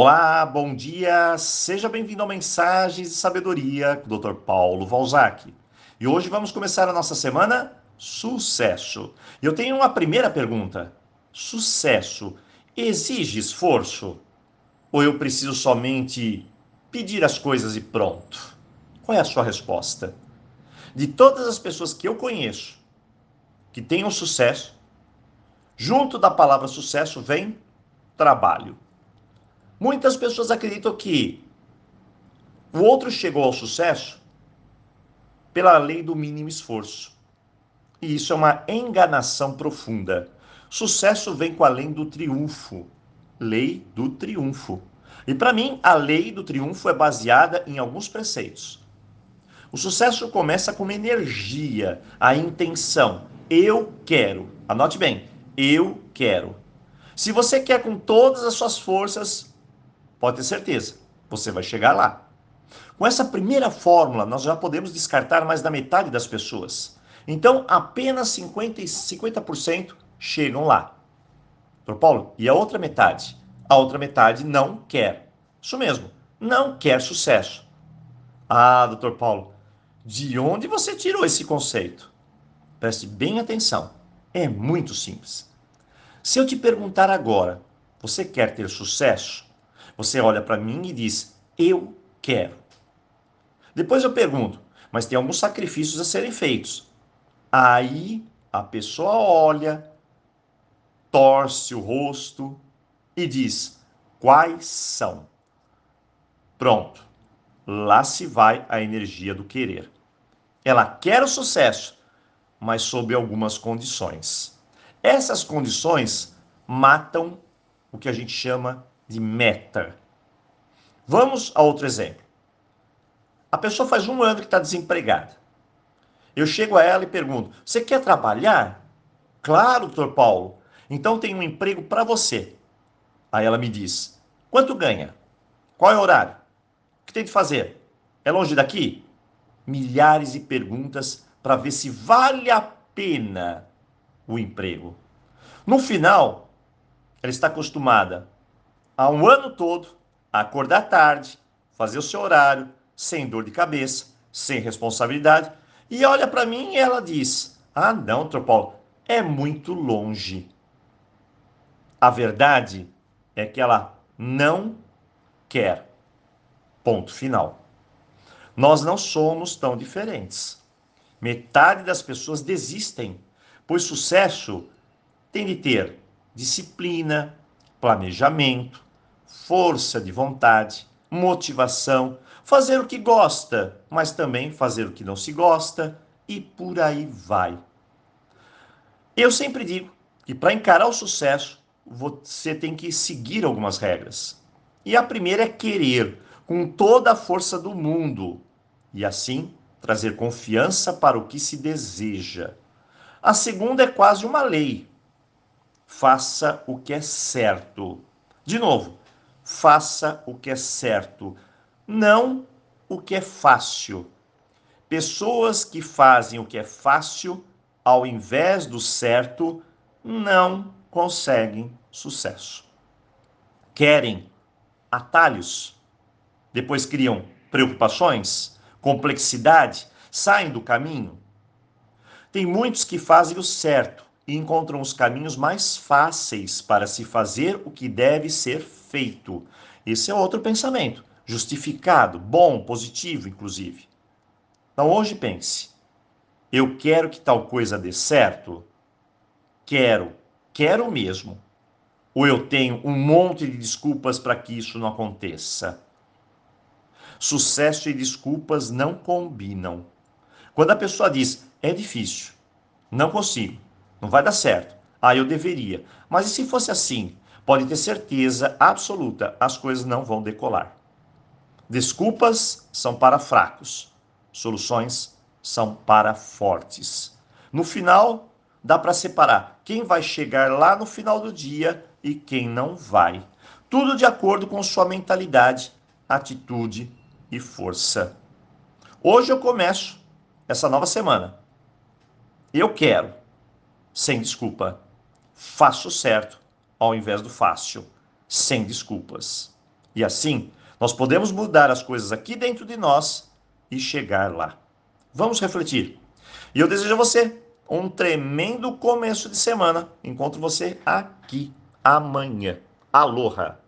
Olá, bom dia, seja bem-vindo ao Mensagens de Sabedoria com o Dr. Paulo Valzac. E hoje vamos começar a nossa semana Sucesso. E eu tenho uma primeira pergunta: Sucesso exige esforço? Ou eu preciso somente pedir as coisas e pronto? Qual é a sua resposta? De todas as pessoas que eu conheço que tenham sucesso, junto da palavra sucesso vem trabalho. Muitas pessoas acreditam que o outro chegou ao sucesso pela lei do mínimo esforço. E isso é uma enganação profunda. Sucesso vem com a lei do triunfo. Lei do triunfo. E para mim, a lei do triunfo é baseada em alguns preceitos. O sucesso começa com uma energia, a intenção. Eu quero. Anote bem. Eu quero. Se você quer com todas as suas forças, pode ter certeza, você vai chegar lá. Com essa primeira fórmula, nós já podemos descartar mais da metade das pessoas. Então, apenas 50%, 50 chegam lá. Doutor Paulo, e a outra metade? A outra metade não quer. Isso mesmo, não quer sucesso. Ah, doutor Paulo, de onde você tirou esse conceito? Preste bem atenção. É muito simples. Se eu te perguntar agora, você quer ter sucesso? Você olha para mim e diz, eu quero. Depois eu pergunto, mas tem alguns sacrifícios a serem feitos. Aí a pessoa olha, torce o rosto e diz: quais são? Pronto, lá se vai a energia do querer. Ela quer o sucesso, mas sob algumas condições. Essas condições matam o que a gente chama de meta. Vamos a outro exemplo. A pessoa faz um ano que está desempregada. Eu chego a ela e pergunto: Você quer trabalhar? Claro, doutor Paulo. Então tem um emprego para você. Aí ela me diz: Quanto ganha? Qual é o horário? O que tem de fazer? É longe daqui? Milhares de perguntas para ver se vale a pena o emprego. No final, ela está acostumada há um ano todo acordar tarde, fazer o seu horário, sem dor de cabeça, sem responsabilidade e olha para mim e ela diz: Ah, não, Paulo, é muito longe. A verdade é que ela não quer. Ponto final. Nós não somos tão diferentes. Metade das pessoas desistem, pois sucesso tem de ter disciplina, planejamento, força de vontade, motivação, fazer o que gosta, mas também fazer o que não se gosta e por aí vai. Eu sempre digo que para encarar o sucesso, você tem que seguir algumas regras. E a primeira é querer com toda a força do mundo e assim trazer confiança para o que se deseja. A segunda é quase uma lei. Faça o que é certo. De novo, faça o que é certo não o que é fácil. Pessoas que fazem o que é fácil ao invés do certo não conseguem sucesso. Querem atalhos, depois criam preocupações, complexidade, saem do caminho. Tem muitos que fazem o certo e encontram os caminhos mais fáceis para se fazer o que deve ser feito. Esse é outro pensamento justificado, bom, positivo, inclusive. Então hoje pense: eu quero que tal coisa dê certo? Quero, quero mesmo. Ou eu tenho um monte de desculpas para que isso não aconteça? Sucesso e desculpas não combinam. Quando a pessoa diz é difícil, não consigo, não vai dar certo, ah, eu deveria. Mas e se fosse assim? Pode ter certeza absoluta, as coisas não vão decolar. Desculpas são para fracos, soluções são para fortes. No final, dá para separar quem vai chegar lá no final do dia e quem não vai. Tudo de acordo com sua mentalidade, atitude e força. Hoje eu começo essa nova semana. Eu quero, sem desculpa, faço certo ao invés do fácil, sem desculpas. E assim, nós podemos mudar as coisas aqui dentro de nós e chegar lá. Vamos refletir. E eu desejo a você um tremendo começo de semana. Encontro você aqui amanhã. Aloha!